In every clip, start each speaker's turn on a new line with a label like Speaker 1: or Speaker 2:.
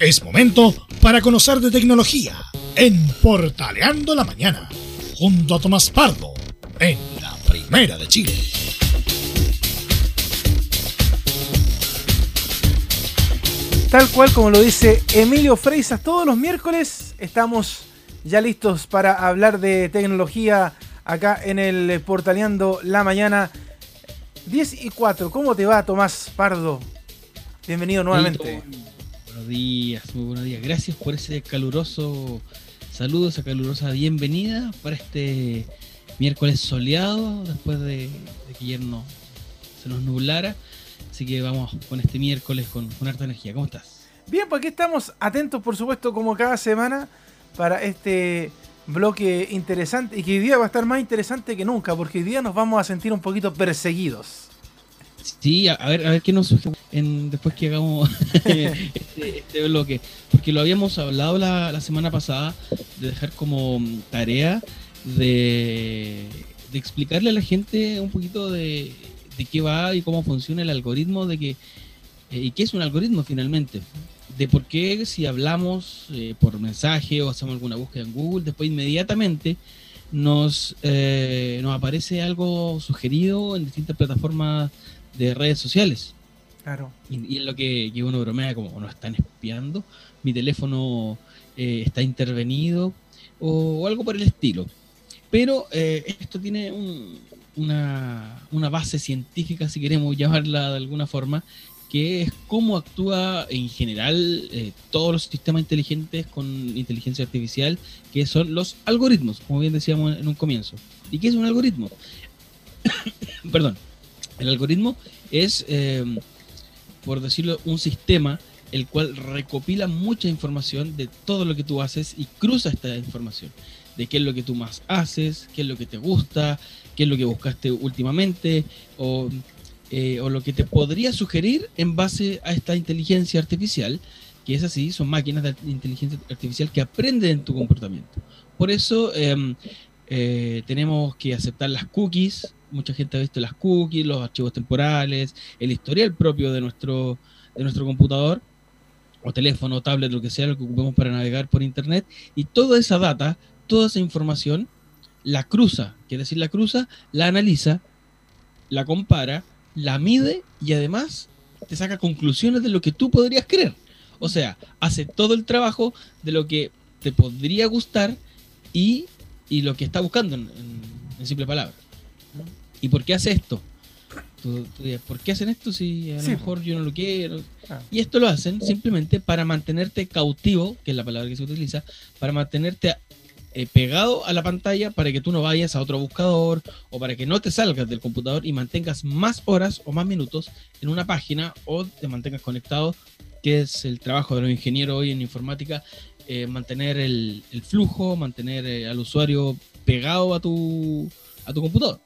Speaker 1: Es momento para conocer de tecnología en Portaleando la Mañana, junto a Tomás Pardo, en la Primera de Chile.
Speaker 2: Tal cual como lo dice Emilio Freisas, todos los miércoles estamos ya listos para hablar de tecnología acá en el Portaleando la Mañana. 10 y 4, ¿cómo te va Tomás Pardo? Bienvenido nuevamente.
Speaker 3: Días, muy buenos días. Gracias por ese caluroso saludo, esa calurosa bienvenida para este miércoles soleado, después de, que ayer no, se nos nublara. Así que vamos con este miércoles con, con harta energía. ¿Cómo estás?
Speaker 2: Bien, pues aquí estamos atentos, por supuesto, como cada semana, para este bloque interesante y que hoy día va a estar más interesante que nunca, porque hoy día nos vamos a sentir un poquito perseguidos.
Speaker 3: Sí, a, ver, a ver qué nos surge en, después que hagamos este, este, bloque, porque lo habíamos hablado la, la, semana pasada de dejar como tarea de, de explicarle a la gente un poquito de de qué va y cómo funciona el algoritmo, de que, eh, y qué es un algoritmo finalmente, de por qué si hablamos eh, por mensaje o hacemos alguna búsqueda en Google, después inmediatamente nos, eh, nos aparece algo sugerido en distintas plataformas de redes sociales.
Speaker 2: Claro.
Speaker 3: Y, es lo que, que, uno bromea como nos están espiando, mi teléfono está intervenido o, algo por el estilo. Pero esto tiene un, una, una, base científica, si queremos llamarla de alguna forma, que es cómo actúa en general eh, todos los sistemas inteligentes con inteligencia artificial, que son los algoritmos, como bien decíamos en un comienzo. ¿Y qué es un algoritmo? Perdón. El algoritmo es, eh, por decirlo, un sistema el cual recopila mucha información de todo lo que tú haces y cruza esta información de qué es lo que tú más haces, qué es lo que te gusta, qué es lo que buscaste últimamente o, eh, lo que te podría sugerir en base a esta inteligencia artificial, que es así, son máquinas de inteligencia artificial que aprenden tu comportamiento. Por eso em, eh, tenemos que aceptar las cookies, mucha gente ha visto las cookies, los archivos temporales, el historial propio de nuestro, de nuestro computador o teléfono, tablet, lo que sea, lo que ocupemos para navegar por internet, y toda esa data, toda esa información la cruza, quiere decir la cruza, la analiza, la compara, la mide y además te saca conclusiones de lo que tú podrías creer. O sea, hace todo el trabajo de lo que te podría gustar y, lo que está buscando, en, simple ¿Y por qué hace esto? ¿por qué hacen esto si a lo mejor yo no lo quiero? Ah. Y esto lo hacen simplemente para mantenerte cautivo, que es la palabra que se utiliza, para mantenerte eh, pegado a la pantalla para que tú no vayas a otro buscador o para que no te salgas del computador y mantengas más horas o más minutos en una página o te mantengas conectado, que es el trabajo de los ingenieros hoy en informática, eh, mantener el, flujo, mantener eh, al usuario pegado a tu, a tu computador.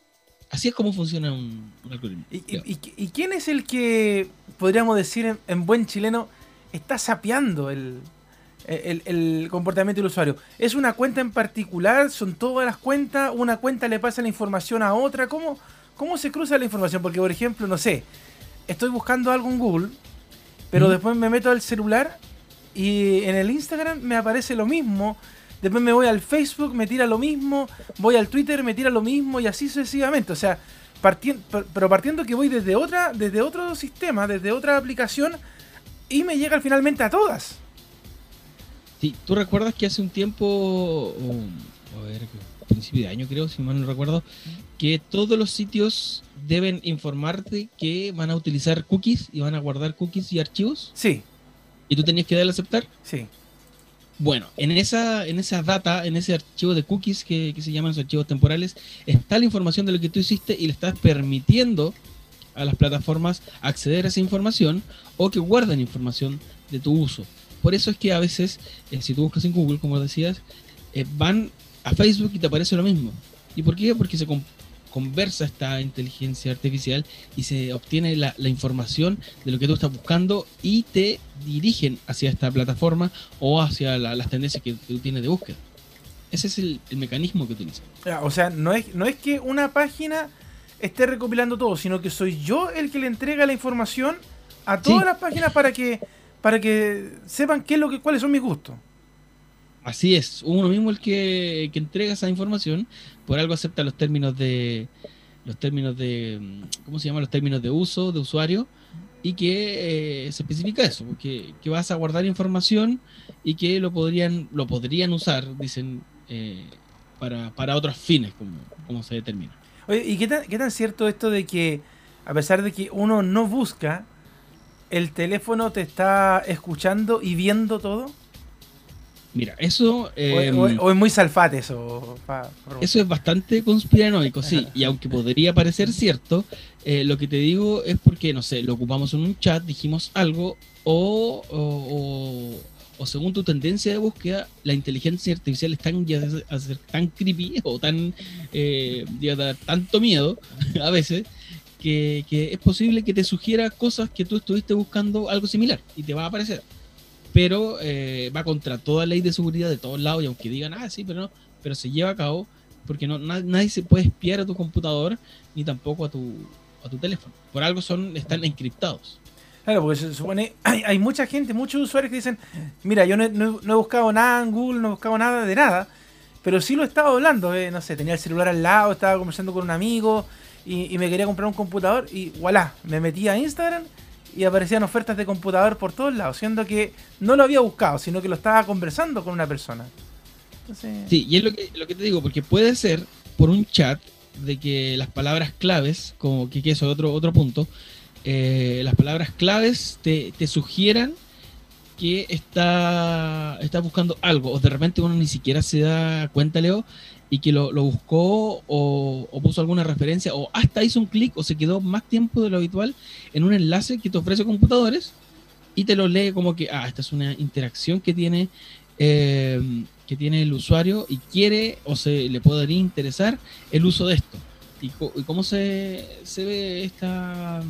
Speaker 3: Así es como funciona un, algoritmo.
Speaker 2: ¿Y, quién es el que, podríamos decir en buen chileno, está sapeando el, el, comportamiento del usuario. ¿Es una cuenta en particular? ¿Son todas las cuentas? ¿Una cuenta le pasa la información a otra? ¿Cómo, cómo se cruza la información? Porque, por ejemplo, no sé, estoy buscando algo en Google, pero después me meto al celular y en el Instagram me aparece lo mismo. Después me voy al Facebook, me tira lo mismo. Voy al Twitter, me tira lo mismo y así sucesivamente. O sea, partiendo, pero partiendo que voy desde otra, desde otro sistema, desde otra aplicación y me llega finalmente a todas.
Speaker 3: Sí, tú recuerdas que hace un tiempo, a ver, principio de año creo, si mal no recuerdo, que todos los sitios deben informarte que van a utilizar cookies y van a guardar cookies y archivos.
Speaker 2: Sí.
Speaker 3: ¿Y tú tenías que darle a aceptar?
Speaker 2: Sí.
Speaker 3: Bueno, en esa, en esa data, en ese archivo de cookies que, que se llaman los archivos temporales, está la información de lo que tú hiciste y le estás permitiendo a las plataformas acceder a esa información o que guarden información de tu uso. Por eso es que a veces, eh, si tú buscas en Google, como decías, eh, van a Facebook y te aparece lo mismo. ¿Y por qué? Porque se conversa esta inteligencia artificial y se obtiene la, información de lo que tú estás buscando y te dirigen hacia esta plataforma o hacia las tendencias que tú tienes de búsqueda. Ese es el, mecanismo que utiliza.
Speaker 2: O sea, no es, no es que una página esté recopilando todo, sino que soy yo el que le entrega la información a todas las páginas para que para que sepan qué es lo que, cuáles son mis gustos.
Speaker 3: Así es, uno mismo el que, que entrega esa información, por algo acepta los términos de los términos de ¿cómo se llama? los términos de uso de usuario y que eh, se especifica eso, que, que, vas a guardar información y que lo podrían lo podrían usar, dicen eh, para, para otros fines, como, como se determina.
Speaker 2: Oye, ¿y qué tan, qué tan cierto esto de que a pesar de que uno no busca, el teléfono te está escuchando y viendo todo?
Speaker 3: Mira, eso...
Speaker 2: Eh, o, es muy salfate eso.
Speaker 3: eso es bastante conspiranoico, sí. Y aunque podría parecer cierto, eh, lo que te digo es porque, no sé, lo ocupamos en un chat, dijimos algo, o, o, o según tu tendencia de búsqueda, la inteligencia artificial es tan, ya a ser tan creepy o tan... Eh, dar tanto miedo a veces que, que, es posible que te sugiera cosas que tú estuviste buscando algo similar y te va a aparecer pero eh, va contra toda ley de seguridad de todos lados y aunque digan, ah, sí, pero no, pero se lleva a cabo porque no, nadie se puede espiar a tu computador ni tampoco a tu, a tu teléfono. Por algo son están encriptados.
Speaker 2: Claro, porque se supone, hay, hay mucha gente, muchos usuarios que dicen, mira, yo no, he buscado nada en Google, no he buscado nada de nada, pero sí lo estaba hablando, eh, no sé, tenía el celular al lado, estaba conversando con un amigo y, y me quería comprar un computador y voilà, me metí a Instagram y aparecían ofertas de computador por todos lados, siendo que no lo había buscado, sino que lo estaba conversando con una persona.
Speaker 3: Sí, y es lo que, lo que te digo, porque puede ser por un chat de que las palabras claves, como que, eso es otro, otro punto, eh, las palabras claves te, te sugieran que está, está buscando algo, o de repente uno ni siquiera se da cuenta, Leo, y que lo, buscó o, puso alguna referencia o hasta hizo un clic o se quedó más tiempo de lo habitual en un enlace que te ofrece computadores y te lo lee como que, ah, esta es una interacción que tiene, eh, que tiene el usuario y quiere o se le podría interesar el uso de esto. ¿Y, cómo se, se ve esta,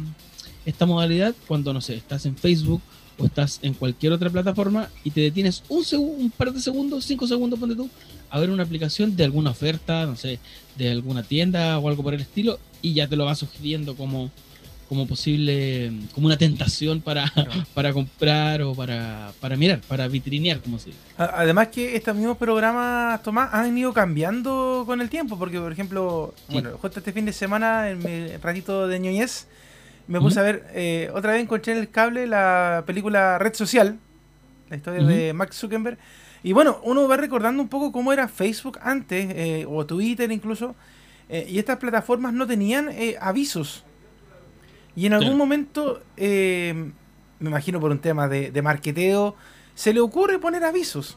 Speaker 3: esta modalidad? Cuando, no sé, estás en Facebook o estás en cualquier otra plataforma y te detienes un, un par de segundos, cinco segundos, ponte tú, a ver una aplicación de alguna oferta, no sé, de alguna tienda o algo por el estilo, y ya te lo va sugiriendo como, como posible, como una tentación para, para comprar o para, para mirar, para vitrinear, como se dice.
Speaker 2: Además que estos mismos programas, Tomás, han ido cambiando con el tiempo, porque por ejemplo, bueno, justo este fin de semana, en mi ratito de ñoñez, me puse a ver, eh, otra vez encontré en el cable la película Red Social, la historia de Max Zuckerberg, y bueno, uno va recordando un poco cómo era Facebook antes, eh, o Twitter incluso, eh, y estas plataformas no tenían eh, avisos. Y en algún momento, me imagino por un tema de, de marketeo, se le ocurre poner avisos.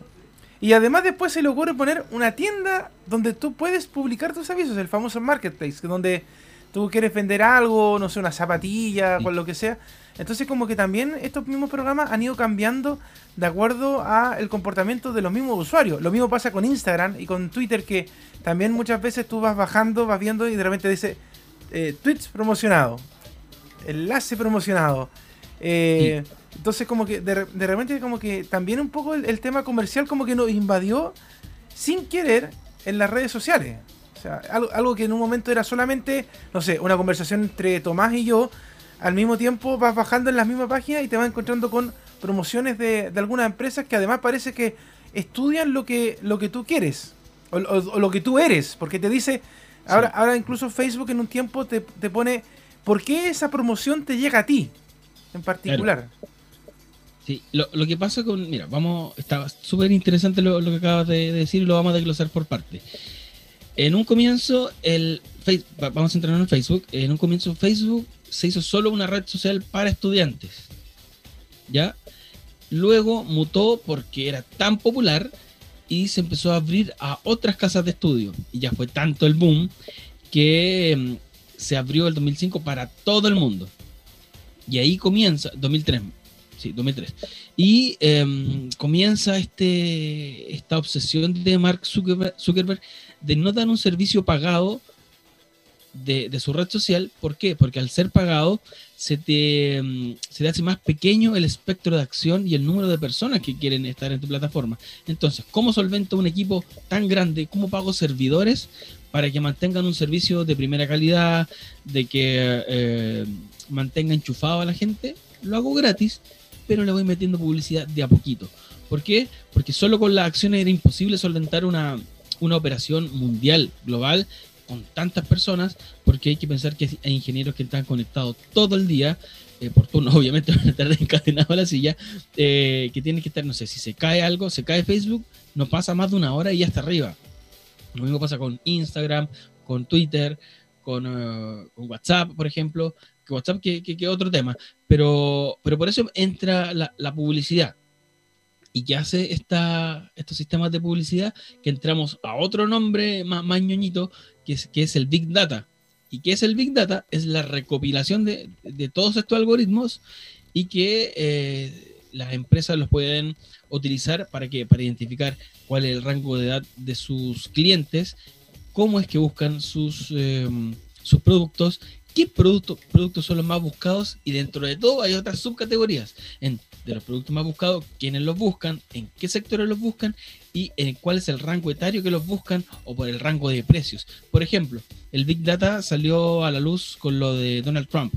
Speaker 2: Y además después se le ocurre poner una tienda donde tú puedes publicar tus avisos, el famoso marketplace, donde tú quieres vender algo, no sé, una zapatilla, o lo que sea, entonces como que también estos mismos programas han ido cambiando de acuerdo a el comportamiento de los mismos usuarios. Lo mismo pasa con Instagram y con Twitter que también muchas veces tú vas bajando, vas viendo y de repente dice eh, tweets promocionado, enlace promocionado. Eh, entonces como que de, repente como que también un poco el, tema comercial como que nos invadió sin querer en las redes sociales. O sea, algo, algo que en un momento era solamente, no sé, una conversación entre Tomás y yo al mismo tiempo vas bajando en la misma página y te vas encontrando con promociones de, algunas empresas que además parece que estudian lo que, lo que tú quieres o, lo que tú eres, porque te dice, ahora, ahora incluso Facebook en un tiempo te, pone, ¿por qué esa promoción te llega a ti en particular?
Speaker 3: Sí, lo, que pasa con, mira, vamos, está súper interesante lo, que acabas de, decir y lo vamos a desglosar por parte. En un comienzo, el vamos a entrar en Facebook, en un comienzo Facebook se hizo solo una red social para estudiantes. ¿Ya? Luego mutó porque era tan popular y se empezó a abrir a otras casas de estudio. Y ya fue tanto el boom que mm, se abrió el 2005 para todo el mundo. Y ahí comienza, 2003, sí, 2003. Y em, comienza este, esta obsesión de Mark Zuckerberg de no dar un servicio pagado de, su red social. ¿Por qué? Porque al ser pagado se te, mm, se hace más pequeño el espectro de acción y el número de personas que quieren estar en tu plataforma. Entonces, ¿cómo solvento un equipo tan grande? ¿Cómo pago servidores para que mantengan un servicio de primera calidad, de que eh, mantenga enchufado a la gente? Lo hago gratis pero le voy metiendo publicidad de a poquito. ¿Por qué? Porque solo con las acciones era imposible solventar una, una operación mundial, global, con tantas personas, porque hay que pensar que hay ingenieros que están conectados todo el día, eh, por turno, obviamente van a estar encadenados a la silla, eh, que tienen que estar, no sé, si se cae algo, se cae Facebook, no pasa más de una hora y ya está arriba. Lo mismo pasa con Instagram, con Twitter, con, con WhatsApp, por ejemplo, que WhatsApp que, que, otro tema, pero, pero por eso entra la publicidad. ¿Y qué hace esta, estos sistemas de publicidad? Que entramos a otro nombre más, más ñoñito, que es, que es el Big Data. ¿Y qué es el Big Data? Es la recopilación de, de todos estos algoritmos y que eh, las empresas los pueden utilizar para, que, para identificar cuál es el rango de edad de sus clientes, cómo es que buscan sus, eh, sus productos, qué productos son los más buscados y dentro de todo hay otras subcategorías de los productos más buscados, quiénes los buscan, en qué sectores los buscan y en cuál es el rango etario que los buscan o por el rango de precios. Por ejemplo, el Big Data salió a la luz con lo de Donald Trump.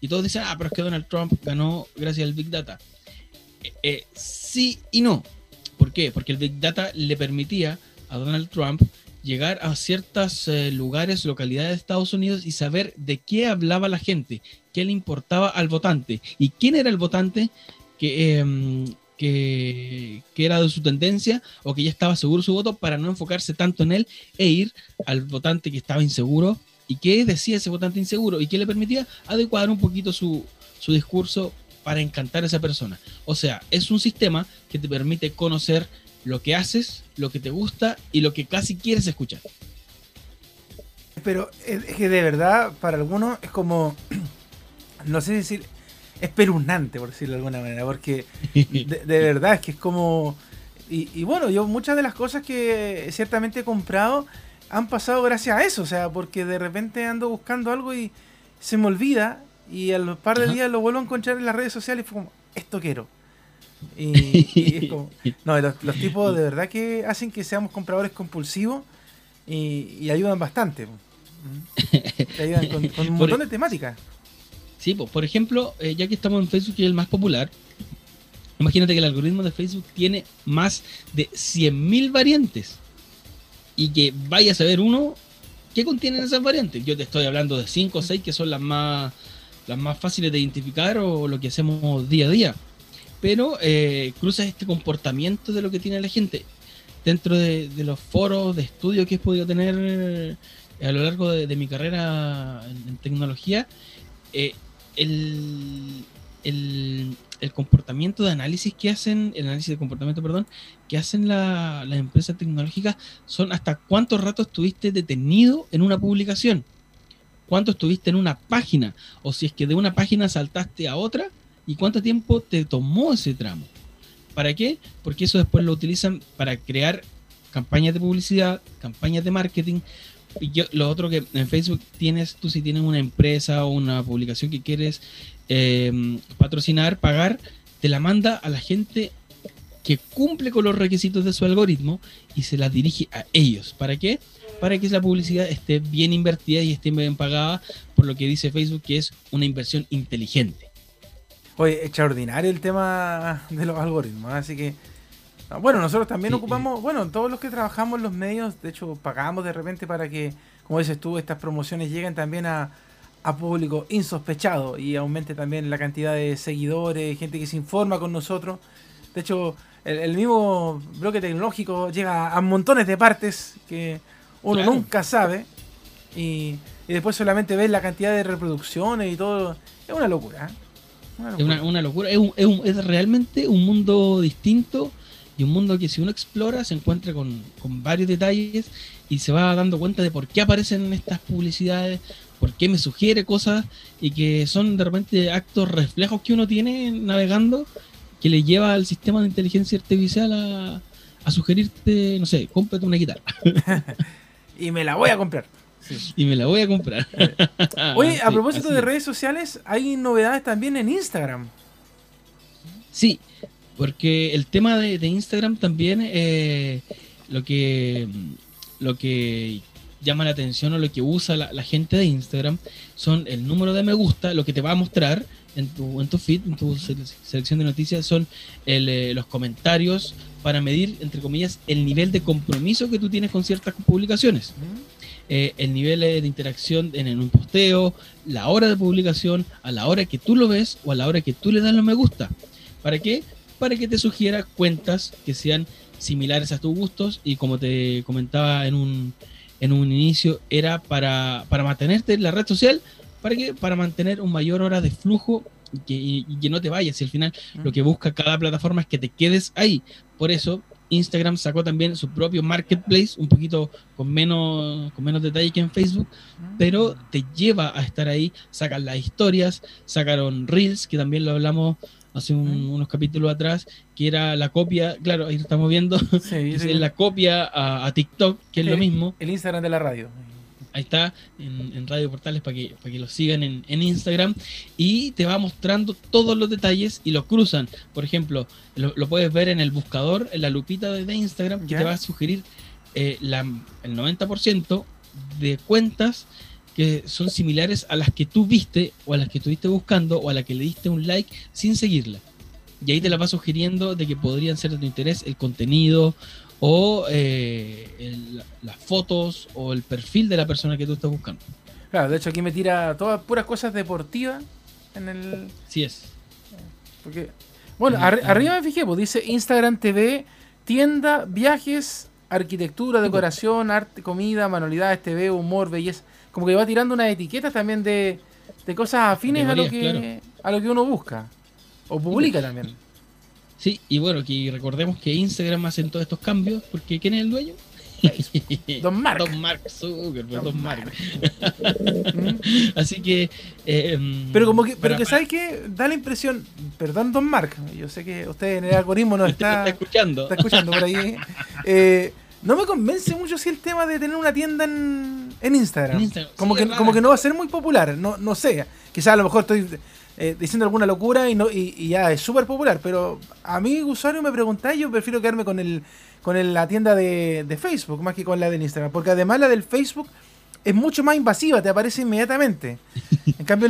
Speaker 3: Y todos dicen, ah, pero es que Donald Trump ganó gracias al Big Data. Eh, eh, sí y no. ¿Por qué? Porque el Big Data le permitía a Donald Trump llegar a ciertos eh, lugares, localidades de Estados Unidos y saber de qué hablaba la gente, qué le importaba al votante y quién era el votante que, em, que, que, era de su tendencia o que ya estaba seguro su voto para no enfocarse tanto en él e ir al votante que estaba inseguro y qué decía ese votante inseguro y qué le permitía adecuar un poquito su, su discurso para encantar a esa persona. O sea, es un sistema que te permite conocer lo que haces, lo que te gusta y lo que casi quieres escuchar.
Speaker 2: Pero es que de verdad, para algunos es como, no sé decir, espeluznante, por decirlo de alguna manera, porque de, verdad es que es como... Y, bueno, yo muchas de las cosas que ciertamente he comprado han pasado gracias a eso, o sea, porque de repente ando buscando algo y se me olvida y a los par de días lo vuelvo a encontrar en las redes sociales y fue como, esto quiero. Y, no, los, tipos de verdad que hacen que seamos compradores compulsivos y, ayudan bastante. ayudan con, un montón de temáticas.
Speaker 3: Sí, pues, por ejemplo, eh, ya que estamos en Facebook, y es el más popular, imagínate que el algoritmo de Facebook tiene más de 100.000 variantes. Y que vaya a saber uno qué contienen esas variantes. Yo te estoy hablando de 5 o 6 que son las más, las más fáciles de identificar o lo que hacemos día a día pero eh, cruzas este comportamiento de lo que tiene la gente. Dentro de, los foros de estudio que he podido tener eh, a lo largo de, mi carrera en, tecnología, eh, el, comportamiento de análisis que hacen, el análisis de comportamiento, perdón, que hacen las empresas tecnológicas son hasta cuánto rato estuviste detenido en una publicación, cuánto estuviste en una página, o si es que de una página saltaste a otra, y cuánto tiempo te tomó ese tramo. ¿Para qué? Porque eso después lo utilizan para crear campañas de publicidad, campañas de marketing. Y yo, lo otro que en Facebook tienes, tú si tienes una empresa o una publicación que quieres em, patrocinar, pagar, te la manda a la gente que cumple con los requisitos de su algoritmo y se la dirige a ellos. ¿Para qué? Para que esa publicidad esté bien invertida y esté bien pagada por lo que dice Facebook que es una inversión inteligente.
Speaker 2: Oye, extraordinario el tema de los algoritmos, así que... Ah, bueno, nosotros también ocupamos, bueno, todos los que trabajamos en los medios, de hecho, pagamos de repente para que, como dices tú, estas promociones lleguen también a, público insospechado y aumente también la cantidad de seguidores, gente que se informa con nosotros. De hecho, el, mismo bloque tecnológico llega a montones de partes que uno nunca sabe y, y, después solamente ves la cantidad de reproducciones y todo. Es una locura. ¿eh?
Speaker 3: Es una, locura. Es, es, realmente un mundo distinto y un mundo que si uno explora se encuentra con, varios detalles y se va dando cuenta de por qué aparecen estas publicidades, por qué me sugiere cosas y que son de repente actos reflejos que uno tiene navegando que le lleva al sistema de inteligencia artificial a, a sugerirte, no sé, cómprate una guitarra.
Speaker 2: y me la voy a comprar.
Speaker 3: Y me la voy a comprar.
Speaker 2: Oye, a propósito de redes sociales, hay novedades también en Instagram.
Speaker 3: Sí, porque el tema de, Instagram también, eh, lo que lo que llama la atención o lo que usa la, gente de Instagram son el número de me gusta, lo que te va a mostrar, en tu, en tu feed, en tu selección de noticias, son eh, los comentarios para medir, entre comillas, el nivel de compromiso que tú tienes con ciertas publicaciones. Eh, el nivel de interacción en, un posteo, la hora de publicación, a la hora que tú lo ves o a la hora que tú le das los me gusta. ¿Para qué? Para que te sugiera cuentas que sean similares a tus gustos y como te comentaba en un, en un inicio, era para, para mantenerte en la red social, ¿para qué? Para mantener un mayor hora de flujo y que, no te vayas. Y al final lo que busca cada plataforma es que te quedes ahí. Por eso Instagram sacó también su propio marketplace, un poquito con menos, con menos detalle que en Facebook, pero te lleva a estar ahí. Sacan las historias, sacaron Reels, que también lo hablamos hace unos capítulos atrás, que era la copia, claro, ahí lo estamos viendo, es la copia a, TikTok, que es lo mismo.
Speaker 2: El Instagram de la radio.
Speaker 3: Ahí está, en, Radio Portales para que, para que lo sigan en, Instagram. Y te va mostrando todos los detalles y los cruzan. Por ejemplo, lo, puedes ver en el buscador, en la lupita de, Instagram, que te va a sugerir eh, la, el 90% de cuentas que son similares a las que tú viste o a las que estuviste buscando o a las que le diste un like sin seguirla. Y ahí te la va sugiriendo de que podrían ser de tu interés el contenido o eh, las fotos o el perfil de la persona que tú estás buscando.
Speaker 2: Claro, de hecho aquí me tira todas puras cosas deportivas en el...
Speaker 3: Sí es.
Speaker 2: Porque, bueno, arriba me fijé, pues dice Instagram TV, tienda, viajes, arquitectura, decoración, arte, comida, manualidades, TV, humor, belleza como que va tirando unas etiquetas también de, cosas afines a lo que a lo que uno busca o publica también.
Speaker 3: Sí, y bueno, que recordemos que Instagram hace todos estos cambios porque ¿quién es el dueño?
Speaker 2: Don Mark.
Speaker 3: Don Mark Zuckerberg, Don, Mark. Así que.
Speaker 2: Eh, pero como que, pero que sabes que da la impresión, perdón, Don Mark, yo sé que usted en el algoritmo no está,
Speaker 3: está escuchando.
Speaker 2: Está escuchando por ahí. Eh, no me convence mucho si el tema de tener una tienda en, Instagram. Como, que, como que no va a ser muy popular, no, no sé. Quizás a lo mejor estoy eh, diciendo alguna locura y, no, y, ya es súper popular, pero a mí usuario me preguntáis, yo prefiero quedarme con el con la tienda de, Facebook más que con la del Instagram, porque además la del Facebook es mucho más invasiva, te aparece inmediatamente. En cambio,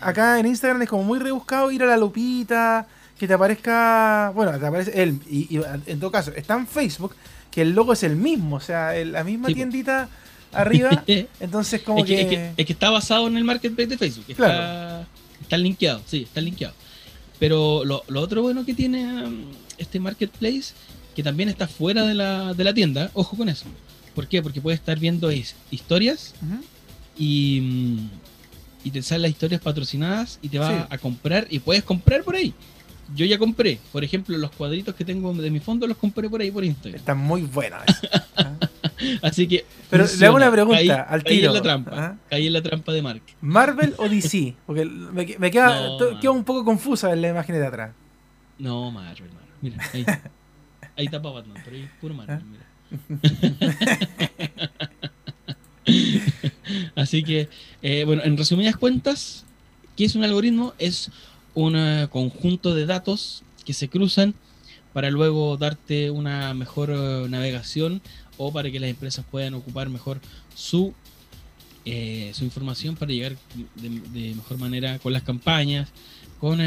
Speaker 2: acá en Instagram es como muy rebuscado ir a la lupita, que te aparezca, bueno, te aparece él, y, y en todo caso, está en Facebook, que el logo es el mismo, o sea, la misma tiendita arriba. entonces, como
Speaker 3: que, Es que, está basado en el marketplace de Facebook. Está, está linkeado, sí, está linkeado. Pero lo, otro bueno que tiene um, este marketplace, que también está fuera de la, de la tienda, ojo con eso. ¿Por qué? Porque puedes estar viendo historias y, mm, y te salen las historias patrocinadas y te va a comprar y puedes comprar por ahí yo ya compré, por ejemplo, los cuadritos que tengo de mi fondo los compré por ahí por Instagram.
Speaker 2: Están muy buenos.
Speaker 3: Así que.
Speaker 2: Pero le hago una pregunta al tiro.
Speaker 3: Ahí en la trampa. ¿Ah? Ahí en la trampa de Mark.
Speaker 2: ¿Marvel o DC? Porque me, queda, un poco confusa en la imagen de atrás.
Speaker 3: No, Marvel, Mira, ahí. ahí está Batman, pero ahí puro Marvel, mira. Así que, eh, bueno, en resumidas cuentas, ¿qué es un algoritmo? Es un eh, conjunto de datos que se cruzan para luego darte una mejor eh, navegación o para que las empresas puedan ocupar mejor su, eh, su información para llegar de, mejor manera con las campañas, con,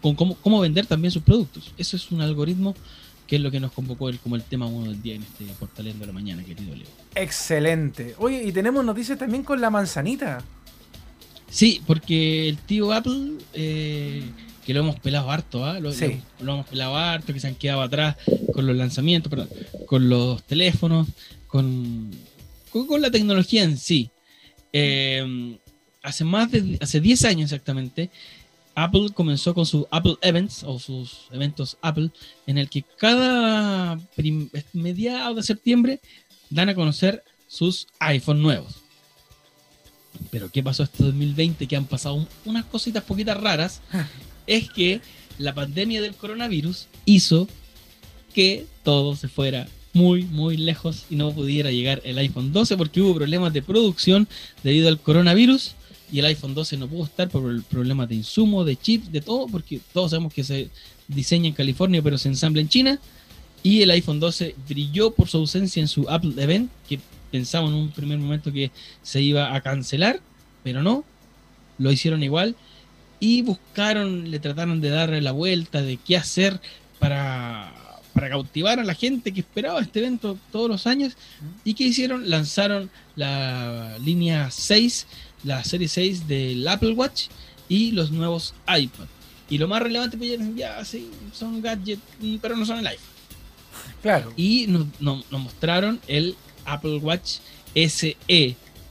Speaker 3: con, cómo, vender también sus productos. Eso es un algoritmo que es lo que nos convocó el, como el tema uno del día en este portal de la mañana, querido Leo.
Speaker 2: Excelente. Oye, y tenemos noticias también con la manzanita.
Speaker 3: Sí, porque el tío Apple, eh, que lo hemos pelado harto, ¿ah? lo, hemos pelado harto, que se han quedado atrás con los lanzamientos, perdón, con los teléfonos, con, con, la tecnología en sí. Eh, hace más de hace 10 años exactamente, Apple comenzó con sus Apple Events o sus eventos Apple, en el que cada mediados de septiembre dan a conocer sus iPhone nuevos. Pero ¿qué pasó este 2020? Que han pasado unas cositas poquitas raras. es que la pandemia del coronavirus hizo que todo se fuera muy, muy lejos y no pudiera llegar el iPhone 12 porque hubo problemas de producción debido al coronavirus y el iPhone 12 no pudo estar por problemas de insumo, de chips, de todo, porque todos sabemos que se diseña en California pero se ensambla en China. Y el iPhone 12 brilló por su ausencia en su Apple Event, que pensamos en un primer momento que se iba a cancelar, pero no, lo hicieron igual. y buscaron, le trataron de darle la vuelta de qué hacer para, para cautivar a la gente que esperaba este evento todos los años. ¿Y qué hicieron? Lanzaron la línea 6, la serie 6 del Apple Watch y los nuevos iPad. Y lo más relevante, pues ya, sí, son gadgets, pero no son el iPhone.
Speaker 2: Claro.
Speaker 3: Y nos, nos- nos mostraron el Apple Watch SE,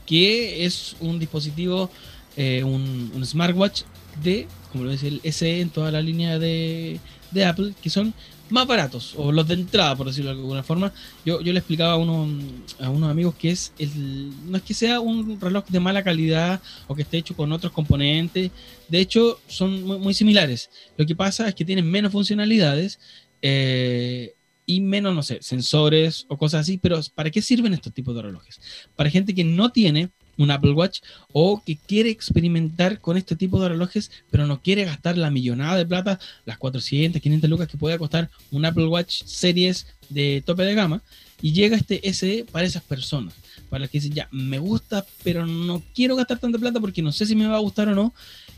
Speaker 3: que es un dispositivo, eh, un, un smartwatch de, como lo dice el SE en toda la línea de, de Apple, que son más baratos, o los de entrada, por decirlo de alguna forma. Yo, yo le explicaba a, uno, a unos amigos que es el, no es que sea un reloj de mala calidad o que esté hecho con otros componentes. De hecho, son muy, similares. Lo que pasa es que tienen menos funcionalidades. eh, y menos, no sé, sensores o cosas así, pero ¿para qué sirven estos tipos de relojes? Para gente que no tiene un Apple Watch o que quiere experimentar con este tipo de relojes, pero no quiere gastar la millonada de plata, las 400, 500 lucas que puede costar un Apple Watch Series de tope de gama, y llega este SE para esas personas, para las que dicen, ya, me gusta, pero no quiero gastar tanta plata porque no sé si me va a gustar o no,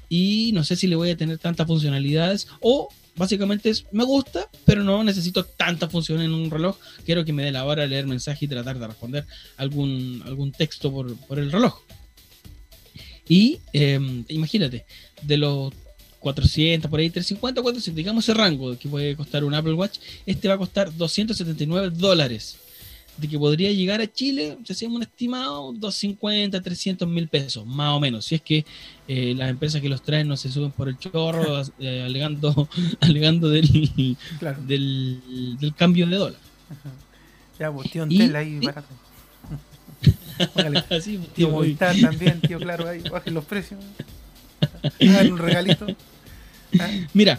Speaker 3: y no sé si le voy a tener tantas funcionalidades, o básicamente es, me gusta, pero no necesito tanta función en un reloj, quiero que me dé la hora de leer mensaje y tratar de responder algún, algún texto por, por el reloj. Y eh, imagínate, de los 400, por ahí 350, 400, digamos ese rango que puede costar un Apple Watch, este va a costar 279 dólares. De que podría llegar a Chile, se hacía un estimado 250, 300 mil pesos, más o menos. Si es que eh, las empresas que los traen no se suben por el chorro, eh, alegando, alegando del,
Speaker 2: Claro.
Speaker 3: del, del cambio de dólar.
Speaker 2: Ya, pues tío
Speaker 3: Y-
Speaker 2: ahí
Speaker 3: y-
Speaker 2: barato. Póngale,
Speaker 3: Así,
Speaker 2: tío
Speaker 3: tío,
Speaker 2: Movistar también, tío Claro, ahí bajen los precios. Hagan un regalito. Ah,
Speaker 3: Mira,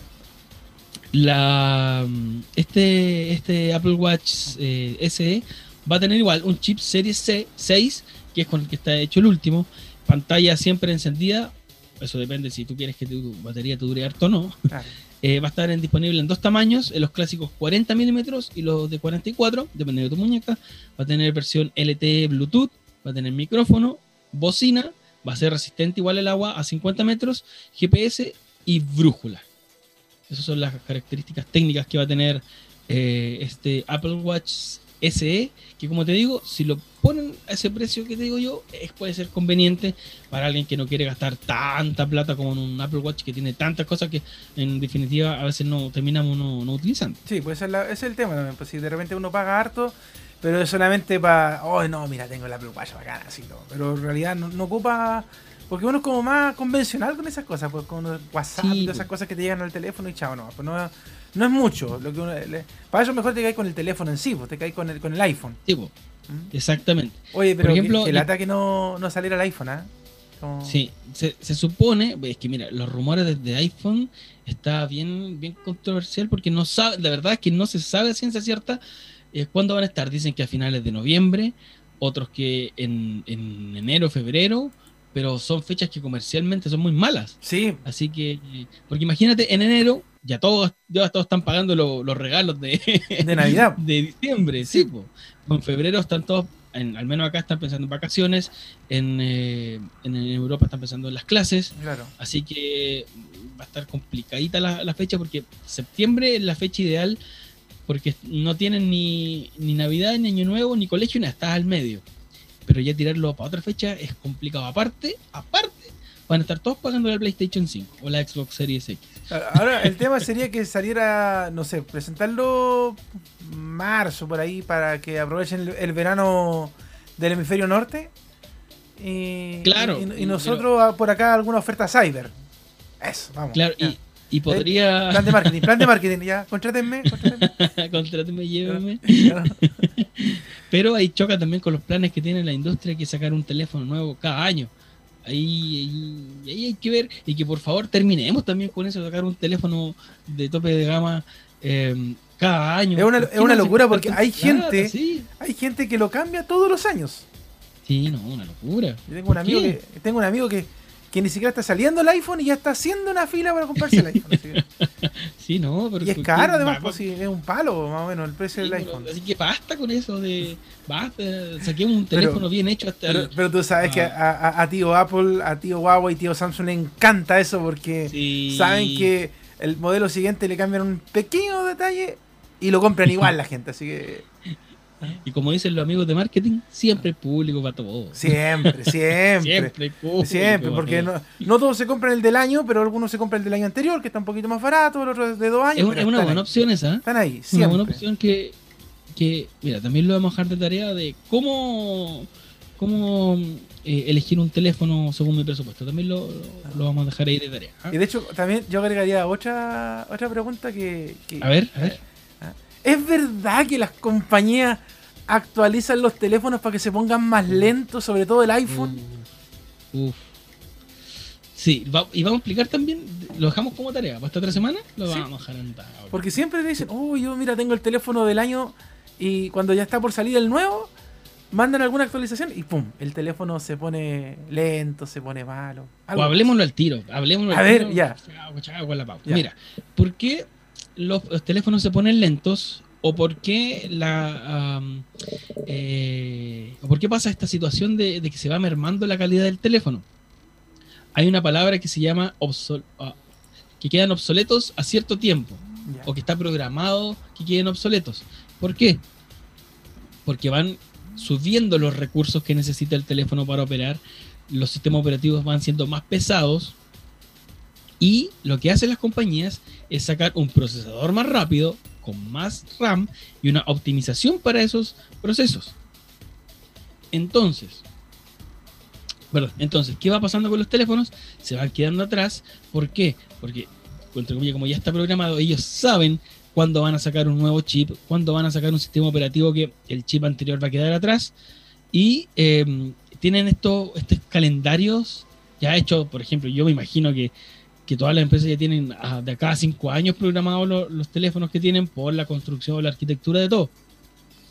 Speaker 3: la, este, este Apple Watch eh, SE va a tener igual un chip Series C 6, que es con el que está hecho el último. Pantalla siempre encendida. Eso depende si tú quieres que tu batería te dure harto o no.
Speaker 2: claro.
Speaker 3: Eh, va a estar en- disponible en dos tamaños, en los clásicos 40 milímetros y los de 44, dependiendo de tu muñeca. Va a tener versión LTE Bluetooth, va a tener micrófono, bocina, va a ser resistente igual al agua a 50 metros, GPS y brújula. Esas son las características técnicas que va a tener eh, este Apple Watch SE, que como te digo, si lo ponen a ese precio que te digo yo, es, puede ser conveniente para alguien que no quiere gastar tanta plata como en un Apple Watch que tiene tantas cosas que en definitiva a veces no terminamos no, no utilizando.
Speaker 2: Sí, pues es, la- ese es el tema también. Pues si de repente uno paga harto, pero es solamente para. Oh, no, mira, tengo el Apple Watch bacana, así todo. Pero en realidad no, no ocupa. Porque uno es como más convencional con esas cosas, pues con WhatsApp
Speaker 3: Sí,
Speaker 2: y todas
Speaker 3: pues.
Speaker 2: esas cosas que te llegan al teléfono y chao, no. Pues no, no es mucho. Lo que uno, le- para eso mejor te caes con el teléfono en sí, pues te caes con el, con el iPhone.
Speaker 3: Tipo,
Speaker 2: ¿Mm?
Speaker 3: exactamente.
Speaker 2: Oye, pero que-
Speaker 3: ejemplo,
Speaker 2: que,
Speaker 3: le-
Speaker 2: lata que no, no saliera el iPhone, ¿ah? Como-
Speaker 3: Sí, se, se supone, es que mira, los rumores de, de iPhone está bien, bien controversial porque no sabe, la verdad es que no se sabe a ciencia cierta eh, cuándo van a estar. Dicen que a finales de noviembre, otros que en, en enero, febrero, pero son fechas que comercialmente son muy malas.
Speaker 2: Sí,
Speaker 3: Así que, eh, porque imagínate, en enero ya todos, ya todos están pagando lo- los regalos de,
Speaker 2: de Navidad.
Speaker 3: de diciembre, sí. po. En febrero están todos, en- al menos acá están pensando en vacaciones, en, eh, en Europa están pensando en las clases,
Speaker 2: Claro.
Speaker 3: así que va a estar complicadita la, la fecha porque septiembre es la fecha ideal porque no tienen ni, ni Navidad, ni Año Nuevo, ni colegio, ni estás al medio. Pero ya tirarlo para otra fecha es complicado. Aparte, aparte, van a estar todos pagando la PlayStation 5 o la Xbox Series X.
Speaker 2: Ahora, el tema sería que saliera, no sé, presentarlo marzo por ahí para que aprovechen el, el verano del hemisferio norte. Y,
Speaker 3: Claro,
Speaker 2: y, nosotros por acá alguna oferta cyber. Eso, vamos.
Speaker 3: Claro, y, y podría...
Speaker 2: Plan de marketing, plan de marketing, ya, contrátenme, contrátenme. Ya.
Speaker 3: Pero ahí choca también con los planes que tiene la industria que sacar un teléfono nuevo cada año. Ahí, ahí, ahí hay que ver y que por favor terminemos también con eso, sacar un teléfono de tope de gama eh, cada año.
Speaker 2: Es una-
Speaker 3: ¿Por qué
Speaker 2: es una locura porque hay gente-?
Speaker 3: Sí,
Speaker 2: Hay gente que lo cambia todos los años.
Speaker 3: sí, no, una locura.
Speaker 2: Yo tengo un
Speaker 3: ¿Por
Speaker 2: amigo
Speaker 3: qué?
Speaker 2: que tengo un amigo que, que ni siquiera está saliendo el iPhone y ya está haciendo una fila para comprarse el iPhone. así que-
Speaker 3: Sí, no, pero
Speaker 2: y es
Speaker 3: ¿por
Speaker 2: caro además, pues sí, es un palo más o menos el precio
Speaker 3: sí,
Speaker 2: del
Speaker 3: pero-
Speaker 2: iPhone.
Speaker 3: Así que basta con eso de. Basta, saquemos un
Speaker 2: Pero-
Speaker 3: teléfono bien hecho hasta
Speaker 2: Pero,
Speaker 3: el-
Speaker 2: pero tú sabes que a, a- a tío Apple, a tío Huawei, tío Samsung le encanta eso porque
Speaker 3: Sí.
Speaker 2: saben que el modelo siguiente le cambian un pequeño detalle y lo compran igual la gente. Así que
Speaker 3: Y como dicen los amigos de marketing, siempre hay público para todo.
Speaker 2: siempre, siempre.
Speaker 3: Siempre hay público
Speaker 2: Siempre, porque no, no todos se compran el del año, pero algunos se compran el del año anterior, que está un poquito más barato, el otro es de dos años.
Speaker 3: Es, es una buena
Speaker 2: ahí.
Speaker 3: opción esa. ¿eh?
Speaker 2: Están ahí,
Speaker 3: Una
Speaker 2: siempre.
Speaker 3: buena opción que, que, mira, también lo vamos a dejar de tarea de cómo, cómo eh, elegir un teléfono según mi presupuesto. También lo, lo- lo vamos a dejar ahí de tarea. ¿ah?
Speaker 2: Y de hecho, también yo agregaría otra, otra pregunta que, que-
Speaker 3: A ver, a ver.
Speaker 2: ¿Es verdad que las compañías actualizan los teléfonos para que se pongan más lentos, sobre todo el iPhone?
Speaker 3: Uf. Sí, va- y vamos a explicar también, lo dejamos como tarea, para esta otra semana lo
Speaker 2: Sí.
Speaker 3: vamos a dejar.
Speaker 2: Porque siempre te dicen, oh, yo mira, tengo el teléfono del año y cuando ya está por salir el nuevo, mandan alguna actualización y pum, el teléfono se pone lento, se pone malo.
Speaker 3: O hablemoslo al tiro, hablemoslo
Speaker 2: A
Speaker 3: al
Speaker 2: ver,
Speaker 3: tiro.
Speaker 2: ya.
Speaker 3: La pauta.
Speaker 2: Ya.
Speaker 3: Mira, ¿por qué los, los teléfonos se ponen lentos? ¿O por qué la eh, o por qué pasa esta situación de, de que se va mermando la calidad del teléfono? Hay una palabra que se llama obsol- ah, que quedan obsoletos a cierto tiempo o que está programado que queden obsoletos. ¿Por qué? Porque van subiendo los recursos que necesita el teléfono para operar, los sistemas operativos van siendo más pesados y lo que hacen las compañías es sacar un procesador más rápido, con más RAM y una optimización para esos procesos. Entonces, perdón, entonces, ¿qué va pasando con los teléfonos? Se van quedando atrás. ¿Por qué? Porque, como ya está programado, ellos saben cuándo van a sacar un nuevo chip, cuándo van a sacar un sistema operativo que el chip anterior va a quedar atrás. Y eh, tienen estos, estos calendarios ya hechos, por ejemplo, yo me imagino que, que todas las empresas ya tienen de acá a cinco años programados lo- los teléfonos que tienen por la construcción o la arquitectura de todo.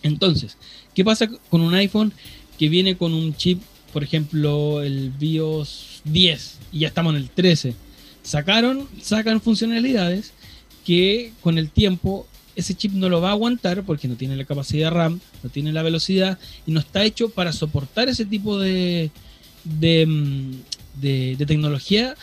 Speaker 3: Entonces, ¿qué pasa con un iPhone que viene con un chip, por ejemplo, el BIOS 10 y ya estamos en el 13? Sacaron, sacan funcionalidades que con el tiempo ese chip no lo va a aguantar porque no tiene la capacidad RAM, no tiene la velocidad y no está hecho para soportar ese tipo de, de, mm, de- de tecnología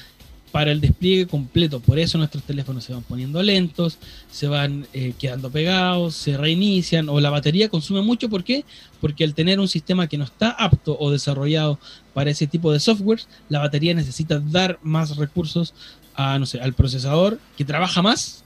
Speaker 3: para el despliegue completo. Por eso nuestros teléfonos se van poniendo lentos, se van eh, quedando pegados, se reinician o la batería consume mucho. ¿Por qué? Porque al tener un sistema que no está apto o desarrollado para ese tipo de software, la batería necesita dar más recursos a, no sé, al procesador que trabaja más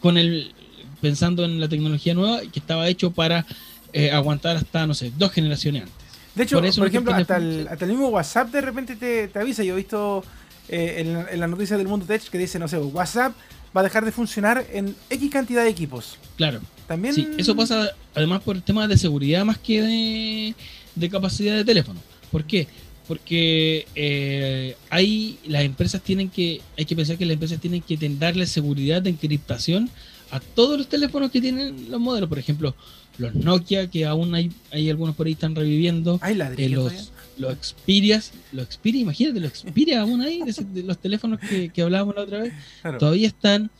Speaker 3: con el pensando en la tecnología nueva que estaba hecho para eh, aguantar hasta, no sé, dos generaciones antes.
Speaker 2: De hecho,
Speaker 3: Por
Speaker 2: ejemplo, hasta el, hasta el mismo WhatsApp de repente te, te avisa. Yo he visto eh, en, la- en las noticias del mundo tech que dice, no sé, WhatsApp va a dejar de funcionar en X cantidad de equipos.
Speaker 3: Claro.
Speaker 2: También.
Speaker 3: Sí, eso pasa además por temas de seguridad más que de, de capacidad de teléfono. ¿Por qué? Porque eh, hay las empresas tienen que, hay que pensar que las empresas tienen que darle seguridad de encriptación a todos los teléfonos que tienen los modelos. Por ejemplo, los Nokia, que aún hay, hay algunos por ahí están reviviendo.
Speaker 2: Hay
Speaker 3: eh,
Speaker 2: ladrillos.
Speaker 3: los, los Xperias, los Xperia, imagínate, los Xperia aún ahí, de, los teléfonos que, que hablábamos la otra vez
Speaker 2: Claro.
Speaker 3: todavía están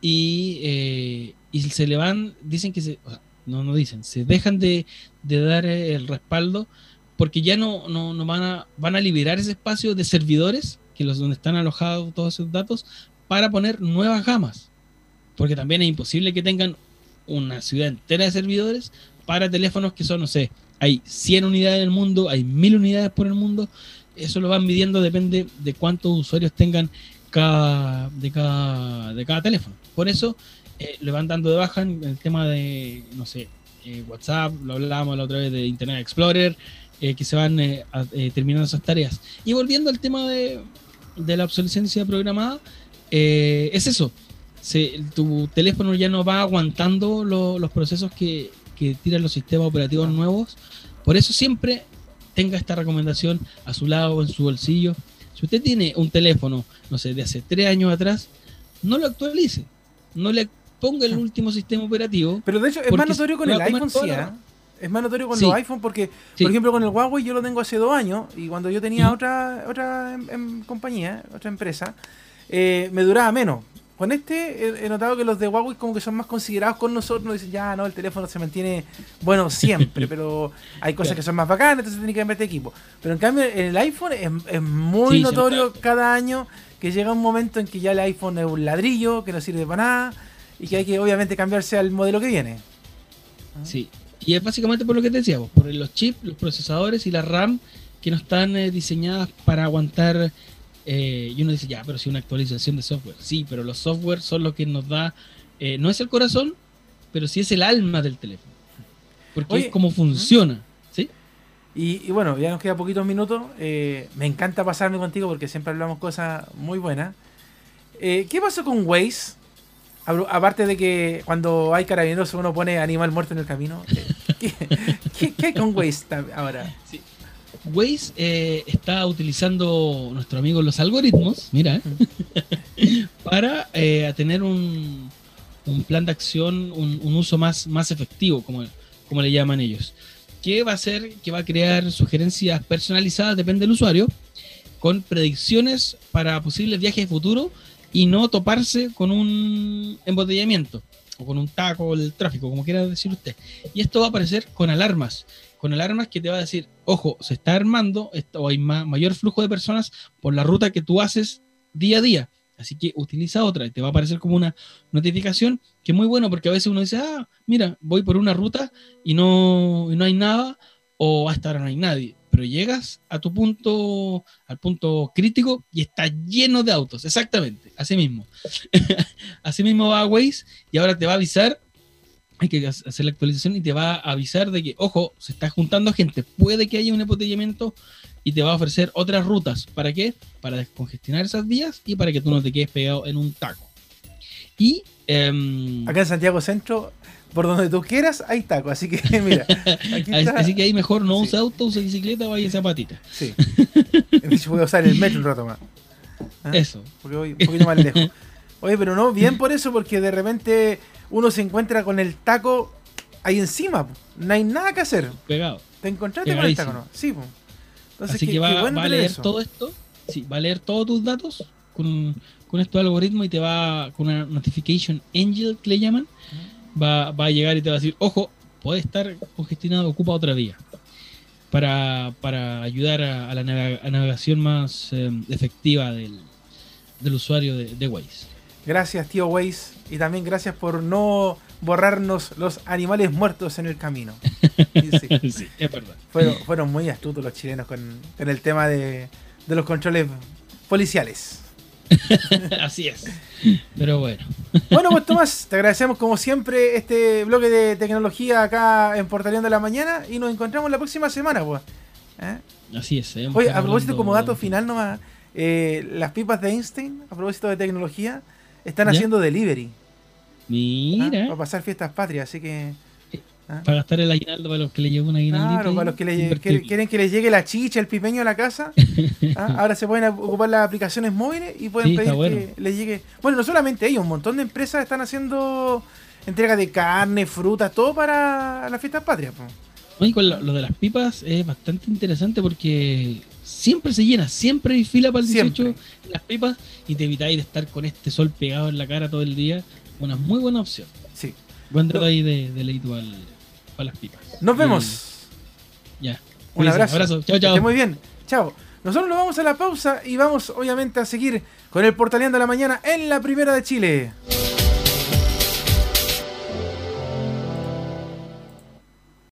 Speaker 3: y, eh, y se le van, dicen que se, o sea, no, no dicen, se dejan de, de dar eh, el respaldo porque ya no, no, no van, a, van a liberar ese espacio de servidores, que los donde están alojados todos esos datos, para poner nuevas gamas. Porque también es imposible que tengan una ciudad entera de servidores para teléfonos que son, no sé, hay 100 unidades en el mundo, hay 1000 unidades por el mundo. Eso lo van midiendo, depende de cuántos usuarios tengan cada, de, cada, teléfono. Por eso eh, le van dando de baja en el tema de, no sé, eh, WhatsApp, lo hablábamos la otra vez de Internet Explorer, eh, que se van terminando esas tareas. Y volviendo al tema de, de la obsolescencia programada, es eso. Tu teléfono ya no va aguantando lo- los procesos que, que tiran los sistemas operativos nuevos. Por eso siempre tenga esta recomendación a su lado, en su bolsillo. Si usted tiene un teléfono, no sé, de hace tres años atrás, no lo actualice. No le ponga el último sistema operativo.
Speaker 2: Pero de hecho, es más notorio con el iPhone,
Speaker 3: toda
Speaker 2: sí.
Speaker 3: la
Speaker 2: ¿ah? Es más notorio con
Speaker 3: Sí.
Speaker 2: los iPhone porque,
Speaker 3: Sí.
Speaker 2: por ejemplo, con el Huawei yo lo tengo hace dos años y cuando yo tenía otra otra em- em, compañía, otra empresa, eh, me duraba menos. Con este he, notado que los de Huawei como que son más considerados con nosotros. Nos dicen, ya, no, el teléfono se mantiene bueno siempre, pero hay cosas que son más bacanas, entonces tiene que cambiar de equipo. Pero en cambio, en el iPhone es, es muy
Speaker 3: Sí,
Speaker 2: notorio cada año que llega un momento en que ya el iPhone es un ladrillo, que no sirve para nada y que hay que obviamente cambiarse al modelo que viene.
Speaker 3: Sí. Y es básicamente por lo que te decíamos, por los chips, los procesadores y la RAM que no están eh, diseñadas para aguantar. Eh, y uno dice, ya, pero si una actualización de software. Sí, pero los software son lo que nos da. eh, no es el corazón, pero sí es el alma del teléfono. Porque
Speaker 2: Oye,
Speaker 3: es como funciona. ¿Sí?
Speaker 2: Y, y bueno, ya nos queda poquitos minutos. eh, me encanta pasarme contigo porque siempre hablamos cosas muy buenas. ¿Qué pasó con Waze? Aparte de que cuando hay carabineros uno pone animal muerto en el camino. ¿Qué, qué- qué hay con Waze ahora?
Speaker 3: Waze eh, está utilizando nuestro amigo los algoritmos, mira, eh, para eh, tener un, un plan de acción, un, un uso más, más efectivo, como, como le llaman ellos. Que va a hacer, que va a crear sugerencias personalizadas, depende del usuario, con predicciones para posibles viajes de futuro y no toparse con un embotellamiento o con un taco el tráfico, como quiera decir usted. Y esto va a aparecer con alarmas, con alarmas que te va a decir, ojo, se está armando o hay ma- mayor flujo de personas por la ruta que tú haces día a día. Así que utiliza otra y te va a aparecer como una notificación que es muy bueno porque a veces uno dice, ah, mira, voy por una ruta y no, y no hay nada o hasta ahora no hay nadie. Pero llegas a tu punto, al punto crítico y está lleno de autos, exactamente, así mismo. así mismo va Waze y ahora te va a avisar, hay que ha- hacer la actualización y te va a avisar de que, ojo, se está juntando gente, puede que haya un embotellamiento y te va a ofrecer otras rutas. ¿Para qué? Para descongestionar esas vías y para que tú no te quedes pegado en un taco. Y em,
Speaker 2: Acá en Santiago Centro, por donde tú quieras, hay taco. Así que mira, aquí
Speaker 3: así,
Speaker 2: está.
Speaker 3: así que ahí mejor no
Speaker 2: Sí.
Speaker 3: use auto, use bicicleta, vaya zapatita.
Speaker 2: Sí. Hecho, voy a usar el metro un rato más. ¿Ah?
Speaker 3: Eso.
Speaker 2: Porque voy un poquito más lejos. Oye, pero no, bien por eso, porque de repente uno se encuentra con el taco ahí encima. po. No hay nada que hacer.
Speaker 3: Pegado.
Speaker 2: ¿Te encontraste con el taco no? Sí, po. Entonces,
Speaker 3: Así
Speaker 2: qué-
Speaker 3: que va, a leer
Speaker 2: eso.
Speaker 3: todo esto, sí, va a leer todos tus datos con, con estos algoritmos y te va con una notification angel que le llaman, va, va a llegar y te va a decir, ojo, puede estar congestionado, ocupa otra vía. Para, para ayudar a, a la navega- a navegación más eh, efectiva del, del usuario de, de Waze.
Speaker 2: Gracias, tío Waze. Y también gracias por no borrarnos los animales muertos en el camino. Sí,
Speaker 3: sí, es verdad.
Speaker 2: fueron, fueron muy astutos los chilenos con, con el tema de, de los controles policiales.
Speaker 3: Así es. Pero bueno,
Speaker 2: Bueno, pues Tomás, te agradecemos como siempre este bloque de tecnología acá en Portaleando de la Mañana y nos encontramos la próxima semana, pues. ¿Eh?
Speaker 3: así es. eh,
Speaker 2: Oye, a propósito,
Speaker 3: hablando-
Speaker 2: como dato final nomás, eh, las pipas de Einstein, a propósito de tecnología, están
Speaker 3: ¿Ya?
Speaker 2: haciendo delivery. ¿ah?
Speaker 3: Mira,
Speaker 2: Para pasar fiestas patrias, así que... ¿ah?
Speaker 3: para gastar el aguinaldo para los que le llevan un aguinaldo.
Speaker 2: Claro, para los que le, que- quieren que les llegue la chicha, el pipeño a la casa, ¿ah? ahora se pueden ocupar las aplicaciones móviles y pueden
Speaker 3: Sí,
Speaker 2: pedir
Speaker 3: bueno.
Speaker 2: que les llegue. Bueno, no solamente ellos, un montón de empresas están haciendo entrega de carne, frutas, todo para las fiestas patrias.
Speaker 3: Oye, con lo, lo de las pipas es bastante interesante porque siempre se llena, siempre hay fila para el 18
Speaker 2: Siempre.
Speaker 3: Las pipas y te evitáis de estar con este sol pegado en la cara todo el día. Una muy buena opción.
Speaker 2: Sí.
Speaker 3: Buen
Speaker 2: No.
Speaker 3: detalle de, de Leito al- para las pipas.
Speaker 2: Nos
Speaker 3: Y-
Speaker 2: vemos.
Speaker 3: ya.
Speaker 2: Un
Speaker 3: Cuídense,
Speaker 2: abrazo.
Speaker 3: Chao, chao.
Speaker 2: muy bien. Chao. Nosotros nos vamos a la pausa y vamos obviamente a seguir con el Portaleando de la Mañana en la Primera de Chile.